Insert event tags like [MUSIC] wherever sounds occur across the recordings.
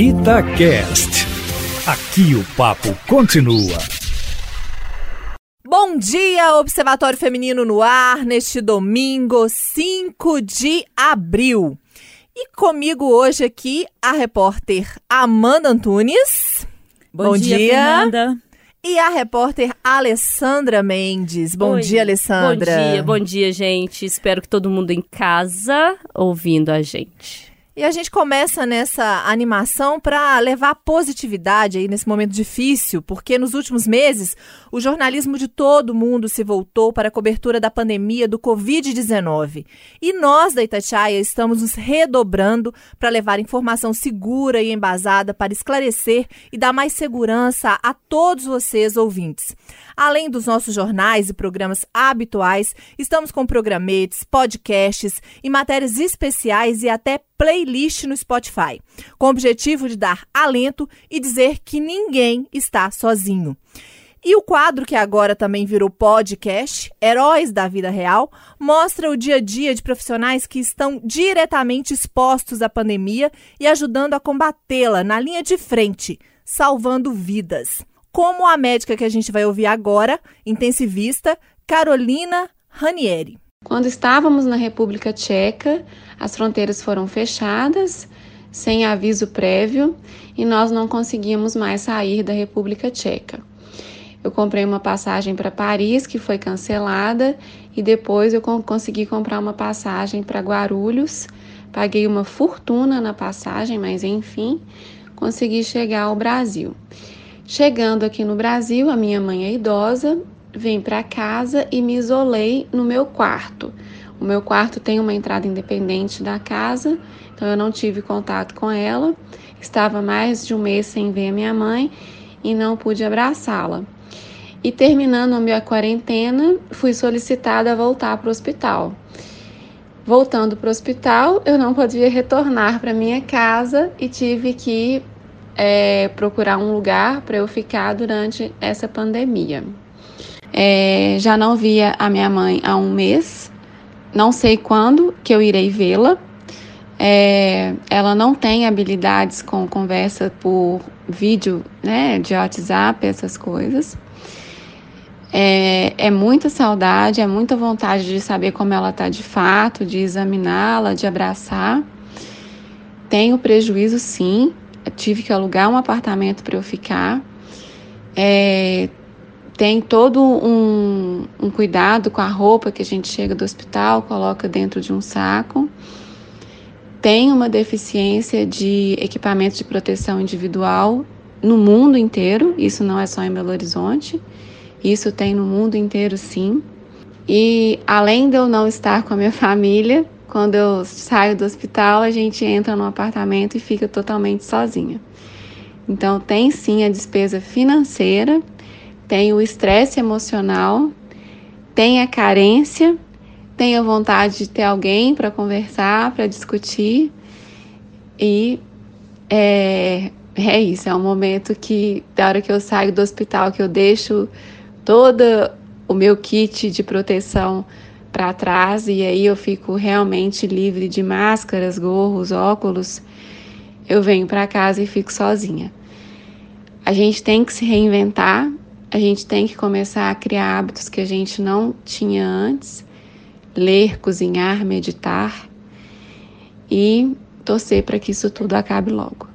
Itacast. Aqui o papo continua. Bom dia, Observatório Feminino no ar, neste domingo, 5 de abril. E comigo hoje aqui a repórter Amanda Antunes. Bom, Bom dia, dia, Fernanda. E a repórter Alessandra Mendes. Bom Oi. dia, Alessandra. Bom dia, bom dia, gente. Espero que todo mundo em casa ouvindo a gente. E a gente começa nessa animação para levar positividade aí nesse momento difícil, porque nos últimos meses o jornalismo de todo mundo se voltou para a cobertura da pandemia do Covid-19. E nós da Itatiaia estamos nos redobrando para levar informação segura e embasada para esclarecer e dar mais segurança a todos vocês ouvintes. Além dos nossos jornais e programas habituais, estamos com programetes, podcasts e matérias especiais e até playlist no Spotify, com o objetivo de dar alento e dizer que ninguém está sozinho. E o quadro que agora também virou podcast, Heróis da Vida Real, mostra o dia a dia de profissionais que estão diretamente expostos à pandemia e ajudando a combatê-la na linha de frente, salvando vidas como a médica que a gente vai ouvir agora, intensivista, Carolina Ranieri. Quando estávamos na República Tcheca, as fronteiras foram fechadas sem aviso prévio e nós não conseguimos mais sair da República Tcheca. Eu comprei uma passagem para Paris que foi cancelada e depois eu consegui comprar uma passagem para Guarulhos. Paguei uma fortuna na passagem, mas enfim, consegui chegar ao Brasil. Chegando aqui no Brasil, a minha mãe é idosa, vim para casa e me isolei no meu quarto. O meu quarto tem uma entrada independente da casa, então eu não tive contato com ela. Estava mais de um mês sem ver a minha mãe e não pude abraçá-la. E terminando a minha quarentena, fui solicitada a voltar para o hospital. Voltando para o hospital, eu não podia retornar para minha casa e tive que é, procurar um lugar para eu ficar durante essa pandemia. É, já não via a minha mãe há um mês, não sei quando que eu irei vê-la. É, ela não tem habilidades com conversa por vídeo, né, de WhatsApp, essas coisas. É, é muita saudade, é muita vontade de saber como ela está de fato, de examiná-la, de abraçar. Tenho prejuízo, sim, tive que alugar um apartamento para eu ficar. É, tem todo um, um, cuidado com a roupa que a gente chega do hospital, coloca dentro de um saco. Tem uma deficiência de equipamento de proteção individual no mundo inteiro, isso não é só em Belo Horizonte, isso tem no mundo inteiro sim. E além de eu não estar com a minha [LAUGHS] família, quando eu saio do hospital, a gente entra no apartamento e fica totalmente sozinha. Então, tem sim a despesa financeira, tem o estresse emocional, tem a carência, tem a vontade de ter alguém para conversar, para discutir. E é, é isso, é um momento que, da hora que eu saio do hospital, que eu deixo todo o meu kit de proteção para trás e aí eu fico realmente livre de máscaras, gorros, óculos. Eu venho para casa e fico sozinha. A gente tem que se reinventar, a gente tem que começar a criar hábitos que a gente não tinha antes, ler, cozinhar, meditar e torcer para que isso tudo acabe logo.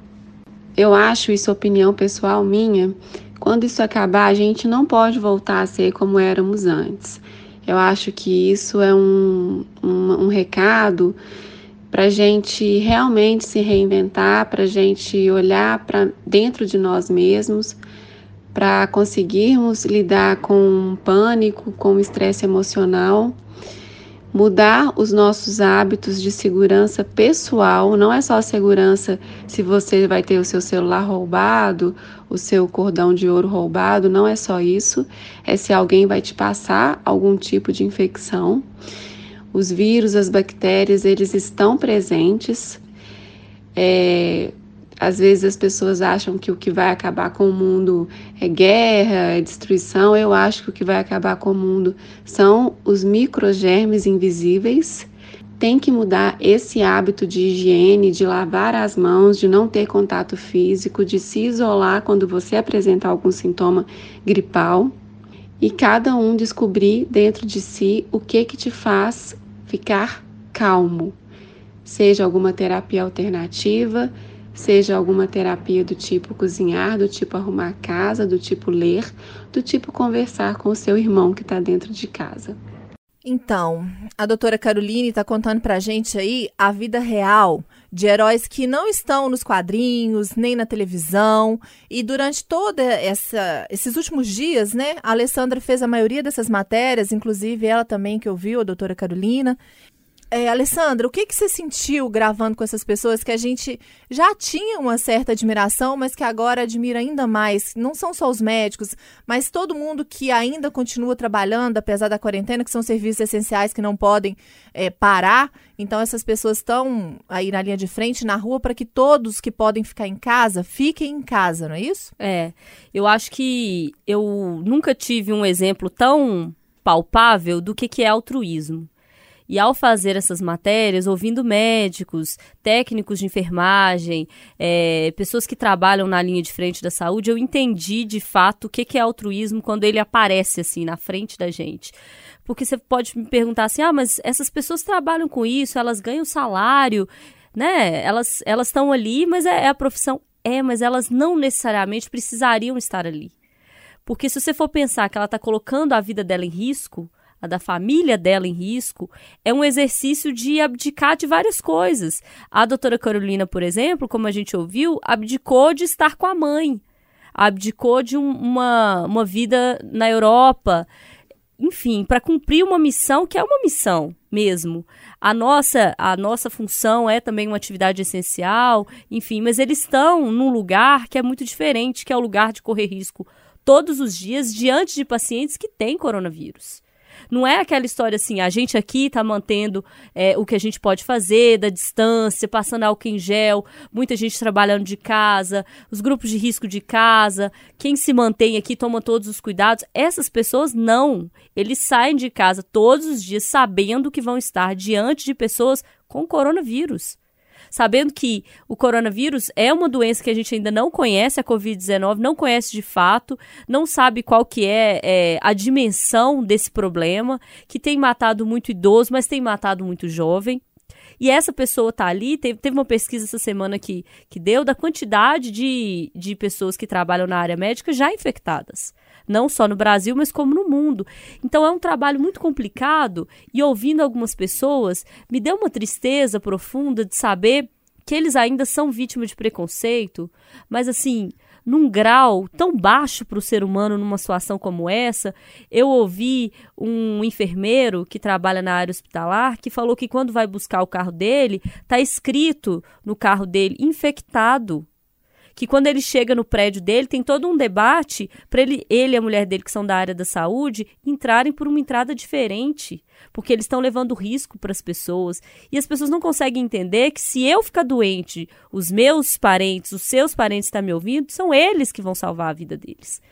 Eu acho isso opinião pessoal minha. Quando isso acabar, a gente não pode voltar a ser como éramos antes. Eu acho que isso é um, um, um recado para a gente realmente se reinventar, para a gente olhar para dentro de nós mesmos, para conseguirmos lidar com pânico, com estresse emocional mudar os nossos hábitos de segurança pessoal. Não é só segurança se você vai ter o seu celular roubado, o seu cordão de ouro roubado, não é só isso. É se alguém vai te passar algum tipo de infecção. Os vírus, as bactérias, eles estão presentes. É, às vezes as pessoas acham que o que vai acabar com o mundo é guerra, é destruição. Eu acho que o que vai acabar com o mundo são os microgermes invisíveis. tem que mudar esse hábito de higiene, de lavar as mãos, de não ter contato físico, de se isolar quando você apresentar algum sintoma gripal e cada um descobrir dentro de si o que que te faz ficar calmo. Seja alguma terapia alternativa, seja alguma terapia do tipo cozinhar, do tipo arrumar casa, do tipo ler, do tipo conversar com o seu irmão que está dentro de casa. Então, a doutora Caroline está contando para a gente aí a vida real de heróis que não estão nos quadrinhos, nem na televisão. E durante todos esses últimos dias, né, a Alessandra fez a maioria dessas matérias, inclusive ela também que ouviu, a doutora Carolina. É, Alessandra, o que, que você sentiu gravando com essas pessoas que a gente já tinha uma certa admiração, mas que agora admira ainda mais? Não são só os médicos, mas todo mundo que ainda continua trabalhando, apesar da quarentena, que são serviços essenciais que não podem é, parar. Então, essas pessoas estão aí na linha de frente, na rua, para que todos que podem ficar em casa fiquem em casa, não é isso? É. Eu acho que eu nunca tive um exemplo tão palpável do que, que é altruísmo. E ao fazer essas matérias, ouvindo médicos, técnicos de enfermagem, é, pessoas que trabalham na linha de frente da saúde, eu entendi de fato o que, que é altruísmo quando ele aparece assim na frente da gente. Porque você pode me perguntar assim: ah, mas essas pessoas trabalham com isso, elas ganham salário, né? Elas estão ali, mas é, é a profissão. É, mas elas não necessariamente precisariam estar ali. Porque se você for pensar que ela está colocando a vida dela em risco, a da família dela em risco, é um exercício de abdicar de várias coisas. A doutora Carolina, por exemplo, como a gente ouviu, abdicou de estar com a mãe, abdicou de um, uma, uma vida na Europa, enfim, para cumprir uma missão que é uma missão mesmo. A nossa, a nossa função é também uma atividade essencial, enfim, mas eles estão num lugar que é muito diferente, que é o lugar de correr risco todos os dias diante de pacientes que têm coronavírus. Não é aquela história assim, a gente aqui está mantendo é, o que a gente pode fazer, da distância, passando álcool em gel, muita gente trabalhando de casa, os grupos de risco de casa, quem se mantém aqui toma todos os cuidados. Essas pessoas não. Eles saem de casa todos os dias sabendo que vão estar diante de pessoas com coronavírus sabendo que o coronavírus é uma doença que a gente ainda não conhece, a Covid-19, não conhece de fato, não sabe qual que é, é, a dimensão desse problema, que tem matado muito idoso, mas tem matado muito jovem. E essa pessoa tá ali, teve, teve uma pesquisa essa semana que, que deu da quantidade de, de pessoas que trabalham na área médica já infectadas não só no Brasil, mas como no mundo. Então é um trabalho muito complicado e ouvindo algumas pessoas, me deu uma tristeza profunda de saber que eles ainda são vítimas de preconceito, mas assim, num grau tão baixo para o ser humano numa situação como essa. Eu ouvi um enfermeiro que trabalha na área hospitalar que falou que quando vai buscar o carro dele, tá escrito no carro dele infectado que quando ele chega no prédio dele, tem todo um debate para ele, ele e a mulher dele, que são da área da saúde, entrarem por uma entrada diferente, porque eles estão levando risco para as pessoas. E as pessoas não conseguem entender que se eu ficar doente, os meus parentes, os seus parentes estão tá me ouvindo, são eles que vão salvar a vida deles.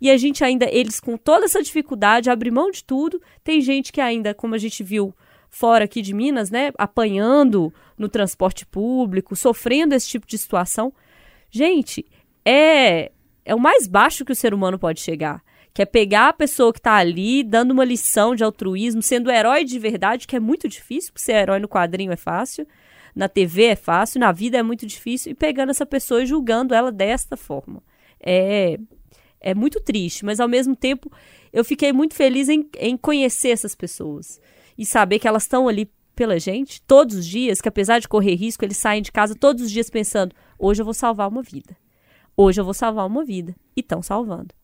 E a gente ainda, eles com toda essa dificuldade, abrem mão de tudo. Tem gente que ainda, como a gente viu fora aqui de Minas, né, apanhando no transporte público, sofrendo esse tipo de situação. Gente, é, é o mais baixo que o ser humano pode chegar. Que é pegar a pessoa que está ali, dando uma lição de altruísmo, sendo herói de verdade, que é muito difícil, porque ser herói no quadrinho é fácil, na TV é fácil, na vida é muito difícil, e pegando essa pessoa e julgando ela desta forma. É, é muito triste, mas ao mesmo tempo eu fiquei muito feliz em, em conhecer essas pessoas e saber que elas estão ali pela gente todos os dias, que apesar de correr risco, eles saem de casa todos os dias pensando: Hoje eu vou salvar uma vida. Hoje eu vou salvar uma vida. E estão salvando.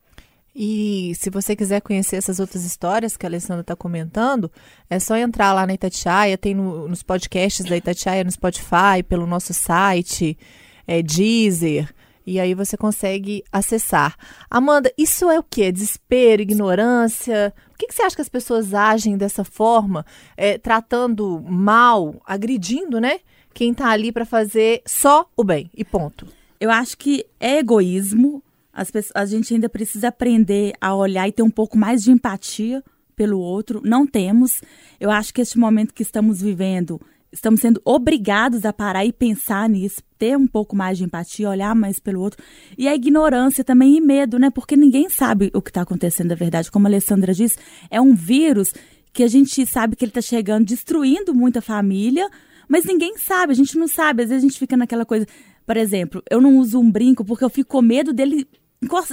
E se você quiser conhecer essas outras histórias que a Alessandra está comentando, é só entrar lá na Itatiaia, tem no, nos podcasts da Itatiaia no Spotify, pelo nosso site, é, Deezer, e aí você consegue acessar. Amanda, isso é o que? Desespero, ignorância? Por que, que você acha que as pessoas agem dessa forma, é, tratando mal, agredindo, né? Quem está ali para fazer só o bem e ponto. Eu acho que é egoísmo. As pessoas, a gente ainda precisa aprender a olhar e ter um pouco mais de empatia pelo outro. Não temos. Eu acho que este momento que estamos vivendo estamos sendo obrigados a parar e pensar nisso, ter um pouco mais de empatia, olhar mais pelo outro. E a ignorância também e medo, né? Porque ninguém sabe o que está acontecendo da verdade. Como a Alessandra disse, é um vírus que a gente sabe que ele está chegando, destruindo muita família, mas ninguém sabe, a gente não sabe. Às vezes a gente fica naquela coisa. Por exemplo, eu não uso um brinco porque eu fico com medo dele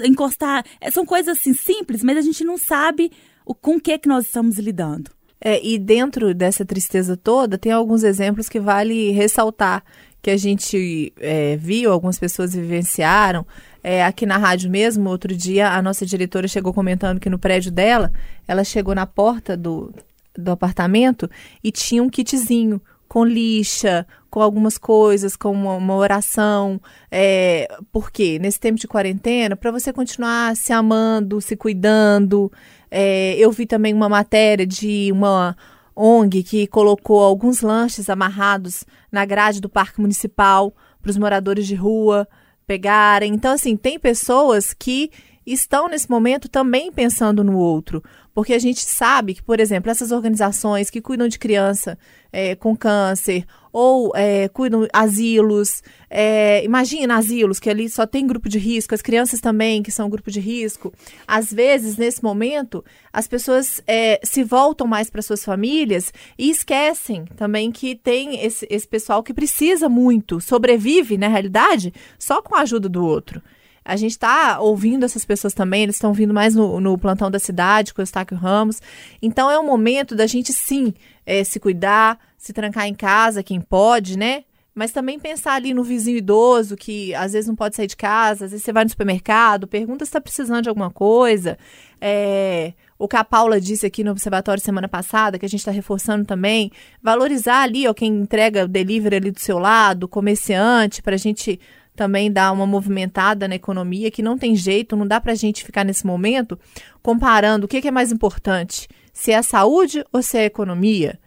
encostar. É, são coisas assim simples, mas a gente não sabe o, com o que, que nós estamos lidando. É, e dentro dessa tristeza toda, tem alguns exemplos que vale ressaltar, que a gente é, viu, algumas pessoas vivenciaram. É, aqui na rádio mesmo, outro dia, a nossa diretora chegou comentando que no prédio dela, ela chegou na porta do, do apartamento e tinha um kitzinho com lixa, com algumas coisas, com uma, uma oração. É, por quê? Nesse tempo de quarentena, para você continuar se amando, se cuidando, é, eu vi também uma matéria de uma ONG que colocou alguns lanches amarrados na grade do Parque Municipal para os moradores de rua pegarem. Então, assim, tem pessoas que estão nesse momento também pensando no outro. Porque a gente sabe que, por exemplo, essas organizações que cuidam de criança é, com câncer ou é, cuidam asilos, é, imagina asilos que ali só tem grupo de risco, as crianças também que são grupo de risco. Às vezes, nesse momento, as pessoas é, se voltam mais para suas famílias e esquecem também que tem esse, esse pessoal que precisa muito, sobrevive, na realidade, só com a ajuda do outro. A gente está ouvindo essas pessoas também, eles estão vindo mais no, no, plantão da cidade com o Eustáquio Ramos. Então é o momento da gente sim é, se cuidar, se trancar em casa, quem pode, né? Mas também pensar ali no vizinho idoso que às vezes não pode sair de casa, às vezes você vai no supermercado, pergunta se está precisando de alguma coisa. É, o que a Paula disse aqui no Observatório semana passada, que a gente está reforçando também, valorizar ali ó, quem entrega o delivery ali do seu lado, comerciante, para a gente também dar uma movimentada na economia, que não tem jeito, não dá para a gente ficar nesse momento comparando o que, que é mais importante, se é a saúde ou se é a economia.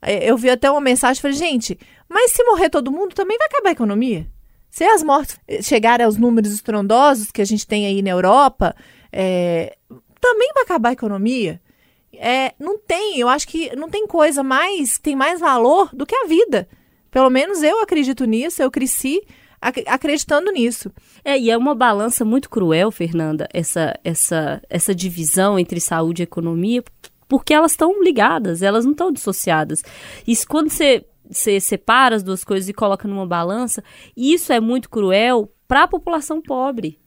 É, eu vi até uma mensagem falei, gente, mas se morrer todo mundo, também vai acabar a economia. Se as mortes chegarem aos números estrondosos que a gente tem aí na Europa, é, também vai acabar a economia. É, não tem, eu acho que não tem coisa mais, tem mais valor do que a vida. Pelo menos eu acredito nisso, eu cresci ac acreditando nisso. É, e é uma balança muito cruel, Fernanda, essa, essa, essa divisão entre saúde e economia, porque elas estão ligadas, elas não estão dissociadas. Isso quando você, você separa as duas coisas e coloca numa balança, isso é muito cruel para a população pobre.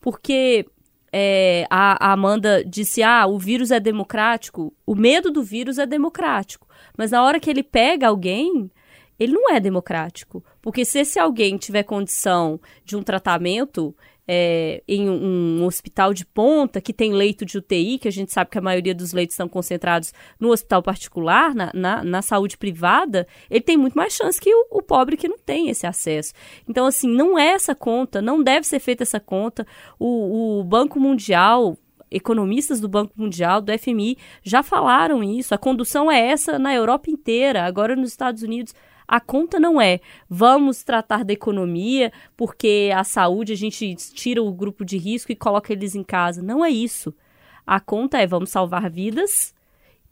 Porque é, a, a, Amanda disse: ah, o vírus é democrático, o medo do vírus é democrático. Mas na hora que ele pega alguém, ele não é democrático. Porque se esse alguém tiver condição de um tratamento é, em um, um, hospital de ponta, que tem leito de UTI, que a gente sabe que a maioria dos leitos estão concentrados no hospital particular, na, na, na saúde privada, ele tem muito mais chance que o, o, pobre que não tem esse acesso. Então, assim, não é essa conta, não deve ser feita essa conta. O, o Banco Mundial economistas do Banco Mundial, do FMI, já falaram isso. A condução é essa na Europa inteira, agora nos Estados Unidos. A conta não é vamos tratar da economia porque a saúde a gente tira o grupo de risco e coloca eles em casa. Não é isso. A conta é vamos salvar vidas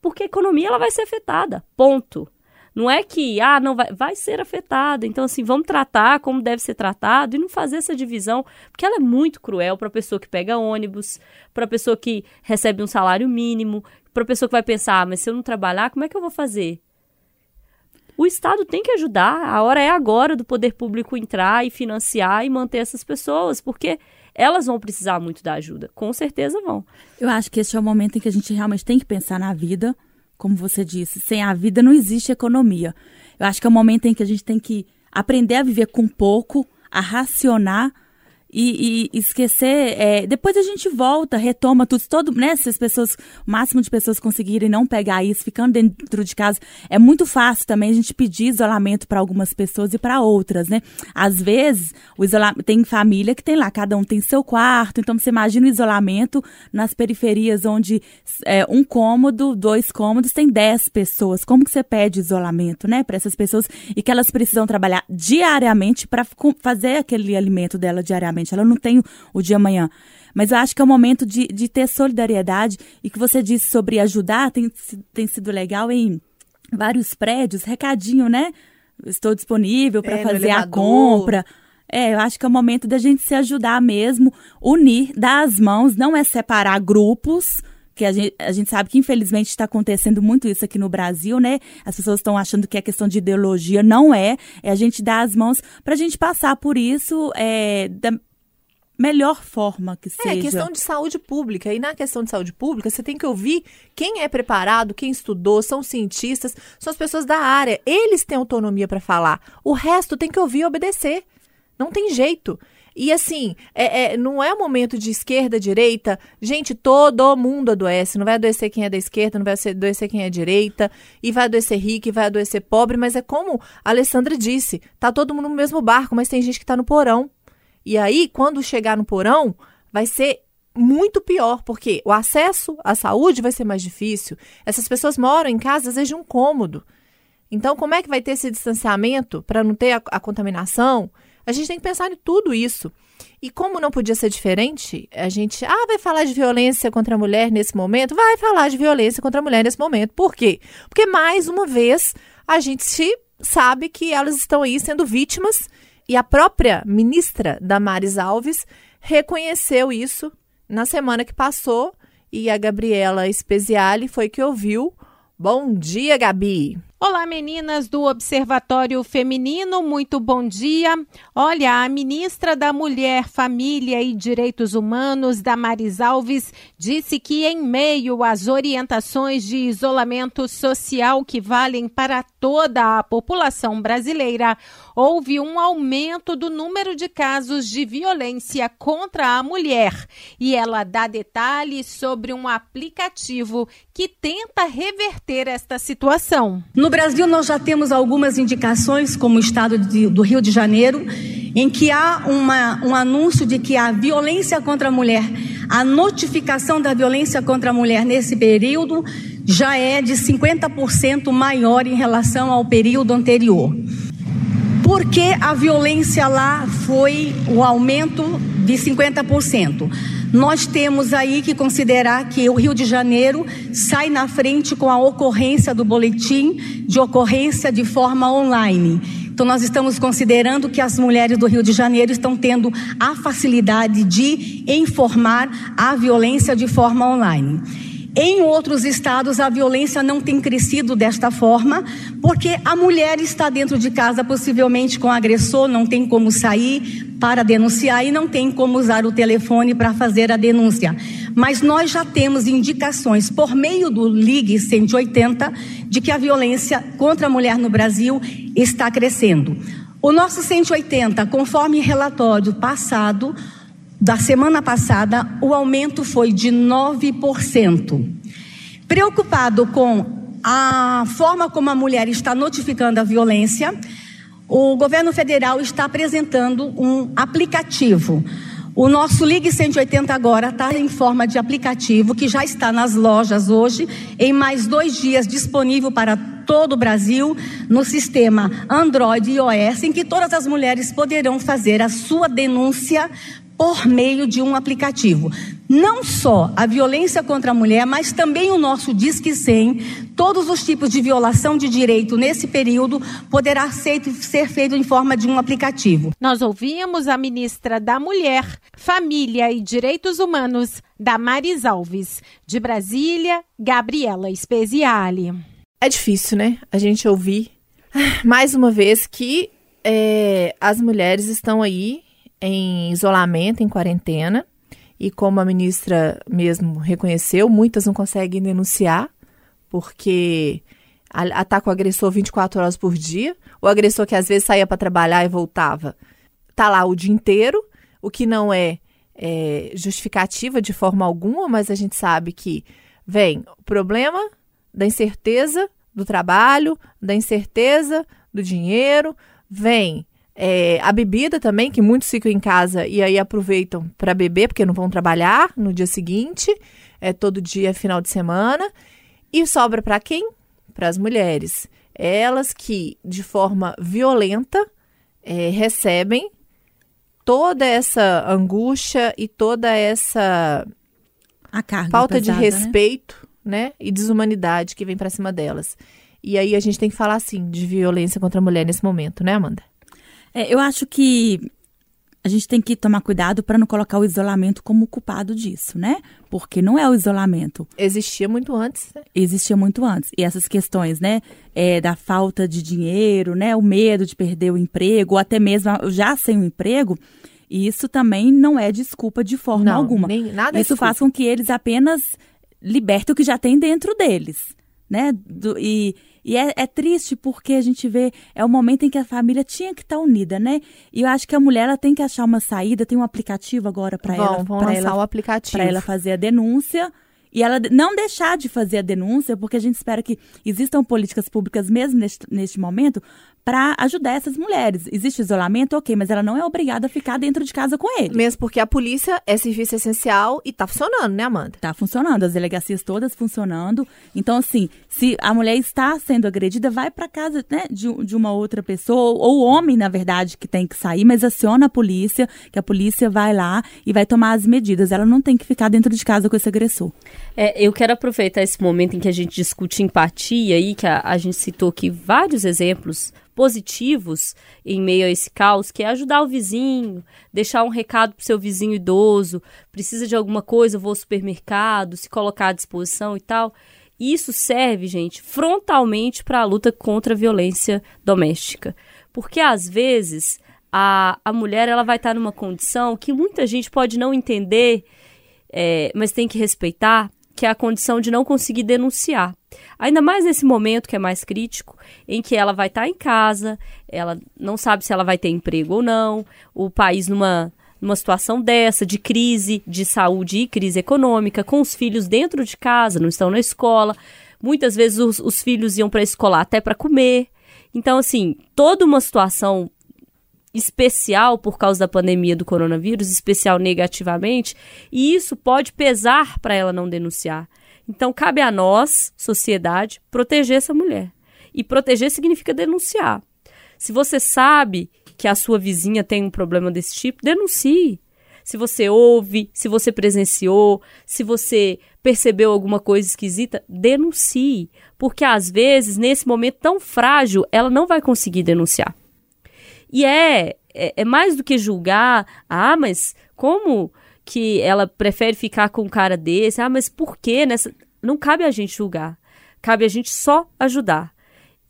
porque a economia ela vai ser afetada. Ponto. Não é que, ah, não vai, vai ser afetada. Então, assim, vamos tratar como deve ser tratado e não fazer essa divisão, porque ela é muito cruel para a pessoa que pega ônibus, para a pessoa que recebe um salário mínimo, para a pessoa que vai pensar, ah, mas se eu não trabalhar, como é que eu vou fazer? O Estado tem que ajudar. A hora é agora do poder público entrar e financiar e manter essas pessoas, porque elas vão precisar muito da ajuda. Com certeza vão. Eu acho que esse é o momento em que a gente realmente tem que pensar na vida. Como você disse, sem a vida não existe economia. Eu acho que é o momento em que a gente tem que aprender a viver com pouco, a racionar e, e esquecer. É, depois a gente volta, retoma tudo, todo, né? Se as pessoas, o máximo de pessoas conseguirem não pegar isso, ficando dentro de casa, é muito fácil também a gente pedir isolamento para algumas pessoas e para outras, né? Às vezes, o isolamento tem família que tem lá, cada um tem seu quarto, então você imagina o isolamento nas periferias onde é, um cômodo, dois cômodos, tem dez pessoas. Como que você pede isolamento, né, para essas pessoas e que elas precisam trabalhar diariamente para fazer aquele alimento dela diariamente? Ela não tem o dia amanhã. Mas eu acho que é o momento de, de ter solidariedade e que você disse sobre ajudar tem, tem sido legal em vários prédios, recadinho, né? estou disponível para É, fazer a compra. É, eu acho que é o momento da gente se ajudar mesmo, unir, dar as mãos, não é separar grupos, que a gente, a gente sabe que infelizmente está acontecendo muito isso aqui no Brasil, né? As pessoas estão achando que é questão de ideologia, não é. É a gente dar as mãos para a gente passar por isso é, da melhor forma que seja. É questão de saúde pública. E na questão de saúde pública, você tem que ouvir quem é preparado, quem estudou, são cientistas, são as pessoas da área. Eles têm autonomia para falar. O resto tem que ouvir e obedecer. Não tem jeito. E assim, é, é- não é um momento de esquerda, direita. Gente, todo mundo adoece. Não vai adoecer quem é da esquerda, não vai adoecer quem é direita. E vai adoecer rico, e vai adoecer pobre. Mas é como a Alessandra disse: tá todo mundo no mesmo barco, mas tem gente que tá no porão. E aí, quando chegar no porão, vai ser muito pior, porque o acesso à saúde vai ser mais difícil. Essas pessoas moram em casa, às vezes, de um cômodo. Então, como é que vai ter esse distanciamento para não ter a, a contaminação? A gente tem que pensar em tudo isso. E como não podia ser diferente, a gente, ah, vai falar de violência contra a mulher nesse momento? Vai falar de violência contra a mulher nesse momento. Por quê? Porque, mais uma vez, a gente sabe que elas estão aí sendo vítimas e a própria ministra Damares Alves reconheceu isso na semana que passou e a Gabriela Speziale foi que ouviu. Bom dia, Gabi! Olá, meninas do Observatório Feminino, muito bom dia. Olha, a ministra da Mulher, Família e Direitos Humanos, Damares Alves, disse que, em meio às orientações de isolamento social que valem para toda a população brasileira, houve um aumento do número de casos de violência contra a mulher. E ela dá detalhes sobre um aplicativo que tenta reverter esta situação. No Brasil, nós já temos algumas indicações, como o estado de, do Rio de Janeiro, em que há uma, um anúncio de que a violência contra a mulher, a notificação da violência contra a mulher nesse período já é de 50% maior em relação ao período anterior. Por que a violência lá foi o aumento de 50%? Nós temos aí que considerar que o Rio de Janeiro sai na frente com a ocorrência do boletim de ocorrência de forma online. Então, nós estamos considerando que as mulheres do Rio de Janeiro estão tendo a facilidade de informar a violência de forma online. Em outros estados, a violência não tem crescido desta forma, porque a mulher está dentro de casa, possivelmente com o agressor, não tem como sair para denunciar e não tem como usar o telefone para fazer a denúncia. Mas nós já temos indicações, por meio do Ligue 180, de que a violência contra a mulher no Brasil está crescendo. O nosso 180, conforme relatório passado, da semana passada, o aumento foi de 9%. Preocupado com a forma como a mulher está notificando a violência, o governo federal está apresentando um aplicativo. O nosso Ligue 180 agora está em forma de aplicativo que já está nas lojas hoje, em mais dois dias disponível para todo o Brasil, no sistema Android e iOS, em que todas as mulheres poderão fazer a sua denúncia por meio de um aplicativo. Não só a violência contra a mulher, mas também o nosso Disque 100, todos os tipos de violação de direito nesse período poderá ser, ser feito em forma de um aplicativo. Nós ouvimos a ministra da Mulher, Família e Direitos Humanos, Damares Alves. De Brasília, Gabriela Speziale. É difícil, né? A gente ouvir mais uma vez que é, as mulheres estão aí em isolamento, em quarentena, e como a ministra mesmo reconheceu, muitas não conseguem denunciar, porque ataca o agressor 24 horas por dia, o agressor que às vezes saía para trabalhar e voltava, tá lá o dia inteiro, o que não é, é justificativa de forma alguma, mas a gente sabe que vem o problema da incerteza do trabalho, da incerteza do dinheiro, vem é, a bebida também, que muitos ficam em casa e aí aproveitam para beber, porque não vão trabalhar no dia seguinte, é todo dia, final de semana. E sobra para quem? Para as mulheres. Elas que, de forma violenta, é, recebem toda essa angústia e toda essa falta pesada, de respeito né? né? e desumanidade que vem para cima delas. E aí a gente tem que falar, assim, de violência contra a mulher nesse momento, né, Amanda? É, eu acho que a gente tem que tomar cuidado para não colocar o isolamento como culpado disso, né? Porque não é o isolamento. Existia muito antes. Né? Existia muito antes. E essas questões, né? É, da falta de dinheiro, né? O medo de perder o emprego, ou até mesmo já sem o emprego. Isso também não é desculpa de forma Não, alguma. nem- nada é Isso desculpa. faz com que eles apenas libertem o que já tem dentro deles, né? Do- e e é, é triste porque a gente vê, é o momento em que a família tinha que estar unida, né? E eu acho que a mulher ela tem que achar uma saída, tem um aplicativo agora para ela, vão pra lançar ela o aplicativo. para ela fazer a denúncia e ela não deixar de fazer a denúncia, porque a gente espera que existam políticas públicas mesmo neste, neste momento para ajudar essas mulheres. Existe isolamento, ok, mas ela não é obrigada a ficar dentro de casa com ele. Mesmo porque a polícia é serviço essencial e tá funcionando, né, Amanda? Tá funcionando, as delegacias todas funcionando. Então, assim, se a mulher está sendo agredida, vai para casa né, de, de uma outra pessoa, ou o homem, na verdade, que tem que sair, mas aciona a polícia, que a polícia vai lá e vai tomar as medidas. Ela não tem que ficar dentro de casa com esse agressor. É, eu quero aproveitar esse momento em que a gente discute empatia aí, que a, a gente citou aqui vários exemplos positivos em meio a esse caos, que é ajudar o vizinho, deixar um recado pro seu vizinho idoso, precisa de alguma coisa, vou ao supermercado, se colocar à disposição e tal. Isso serve, gente, frontalmente para a luta contra a violência doméstica. Porque às vezes a, a mulher ela vai estar numa condição que muita gente pode não entender é, mas tem que respeitar, que é a condição de não conseguir denunciar. Ainda mais nesse momento que é mais crítico, em que ela vai estar em casa, ela não sabe se ela vai ter emprego ou não, o país numa, numa situação dessa, de crise de saúde e crise econômica, com os filhos dentro de casa, não estão na escola. Muitas vezes os, os filhos iam para a escola até para comer. Então, assim, toda uma situação especial por causa da pandemia do coronavírus, especial negativamente, e isso pode pesar para ela não denunciar. Então, cabe a nós, sociedade, proteger essa mulher. E proteger significa denunciar. Se você sabe que a sua vizinha tem um problema desse tipo, denuncie. Se você ouve, se você presenciou, se você percebeu alguma coisa esquisita, denuncie. Porque às vezes, nesse momento tão frágil, ela não vai conseguir denunciar. E é, é, é mais do que julgar, ah, mas como que ela prefere ficar com um cara desse? Ah, mas por que nessa. Não cabe a gente julgar. Cabe a gente só ajudar.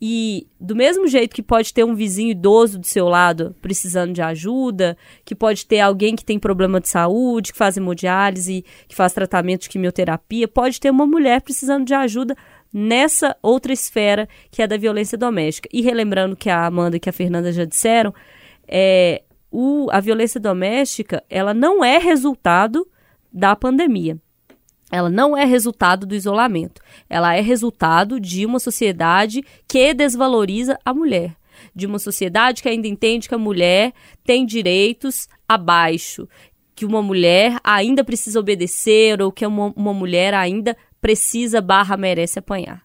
E do mesmo jeito que pode ter um vizinho idoso do seu lado precisando de ajuda, que pode ter alguém que tem problema de saúde, que faz hemodiálise, que faz tratamento de quimioterapia, pode ter uma mulher precisando de ajuda nessa outra esfera que é da violência doméstica. E relembrando que a Amanda e que a Fernanda já disseram, é, o, a violência doméstica ela não é resultado da pandemia. Ela não é resultado do isolamento. Ela é resultado de uma sociedade que desvaloriza a mulher. De uma sociedade que ainda entende que a mulher tem direitos abaixo, que uma mulher ainda precisa obedecer ou que uma, uma mulher ainda precisa barra merece apanhar.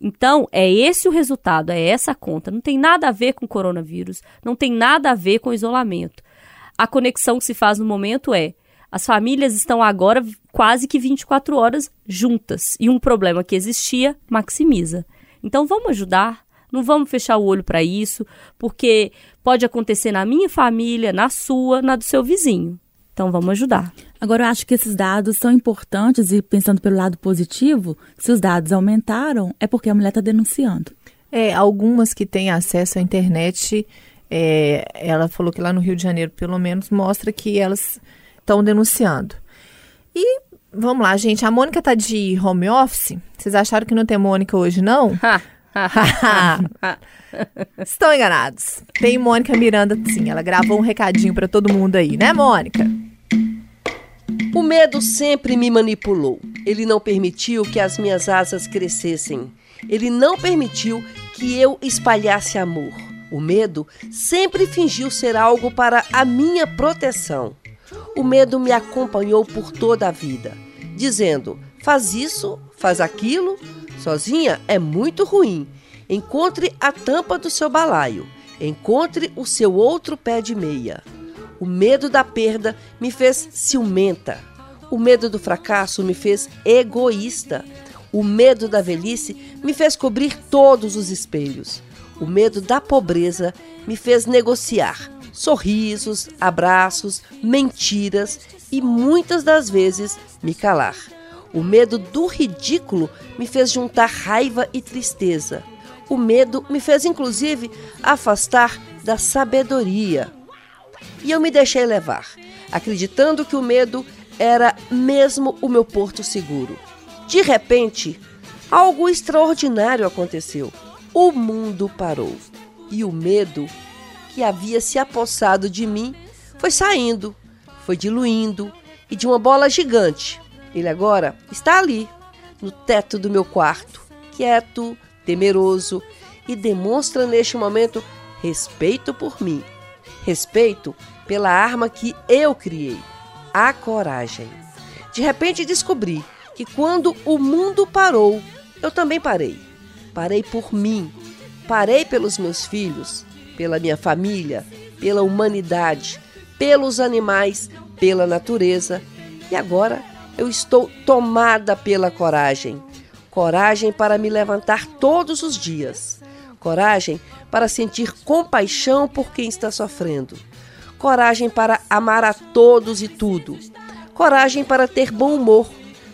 Então, é esse o resultado, é essa a conta. Não tem nada a ver com coronavírus, não tem nada a ver com isolamento. A conexão que se faz no momento é as famílias estão agora quase que 24 horas juntas e um problema que existia maximiza. Então vamos ajudar, não vamos fechar o olho para isso, porque pode acontecer na minha família, na sua, na do seu vizinho. Então vamos ajudar. Agora, eu acho que esses dados são importantes e pensando pelo lado positivo, se os dados aumentaram, é porque a mulher está denunciando. É, algumas que têm acesso à internet, é, ela falou que lá no Rio de Janeiro, pelo menos, mostra que elas estão denunciando. E vamos lá, gente. A Mônica tá de home office. Vocês acharam que não tem Mônica hoje, não? [LAUGHS] Estão enganados. Tem Mônica Miranda, sim. Ela gravou um recadinho para todo mundo aí, né, Mônica? O medo sempre me manipulou. Ele não permitiu que as minhas asas crescessem. Ele não permitiu que eu espalhasse amor. O medo sempre fingiu ser algo para a minha proteção. O medo me acompanhou por toda a vida, dizendo: faz isso, faz aquilo, sozinha é muito ruim. Encontre a tampa do seu balaio, encontre o seu outro pé de meia. O medo da perda me fez ciumenta. O medo do fracasso me fez egoísta. O medo da velhice me fez cobrir todos os espelhos. O medo da pobreza me fez negociar sorrisos, abraços, mentiras e muitas das vezes me calar. O medo do ridículo me fez juntar raiva e tristeza. O medo me fez, inclusive, afastar da sabedoria. E eu me deixei levar, acreditando que o medo era mesmo o meu porto seguro. De repente, algo extraordinário aconteceu. O mundo parou e o medo que havia se apossado de mim foi saindo, foi diluindo e de uma bola gigante. Ele agora está ali, no teto do meu quarto, quieto, temeroso e demonstra neste momento respeito por mim, respeito pela arma que eu criei, a coragem. De repente descobri que quando o mundo parou, eu também parei. Parei por mim, parei pelos meus filhos, pela minha família, pela humanidade, pelos animais, pela natureza. E agora eu estou tomada pela coragem. Coragem para me levantar todos os dias. Coragem para sentir compaixão por quem está sofrendo. Coragem para amar a todos e tudo. Coragem para ter bom humor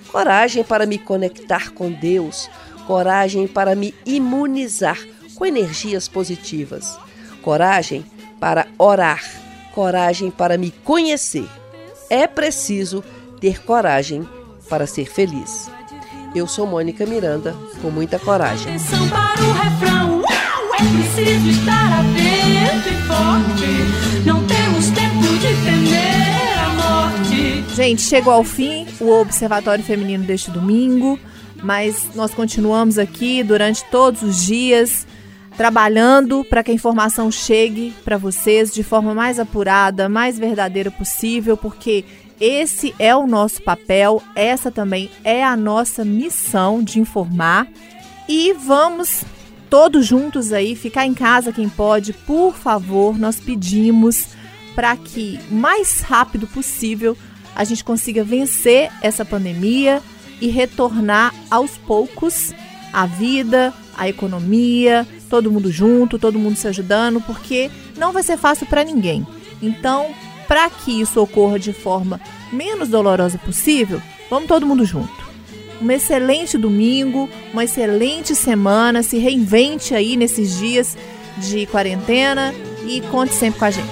coragem para me conectar com Deus, coragem para me imunizar com energias positivas, coragem para orar, coragem para me conhecer. É preciso ter coragem para ser feliz. Eu sou Mônica Miranda, com muita coragem. Atenção para o refrão. É preciso estar atento e forte. Não temos tempo de temer a morte. Gente, chegou ao fim o Observatório Feminino deste domingo, mas nós continuamos aqui durante todos os dias trabalhando para que a informação chegue para vocês de forma mais apurada, mais verdadeira possível, porque esse é o nosso papel, essa também é a nossa missão de informar. E vamos todos juntos aí, ficar em casa quem pode, por favor, nós pedimos para que mais rápido possível a gente consiga vencer essa pandemia e retornar aos poucos a vida, a economia, todo mundo junto, todo mundo se ajudando, porque não vai ser fácil para ninguém. Então, para que isso ocorra de forma menos dolorosa possível, vamos todo mundo junto. Um excelente domingo, uma excelente semana, se reinvente aí nesses dias de quarentena e conte sempre com a gente.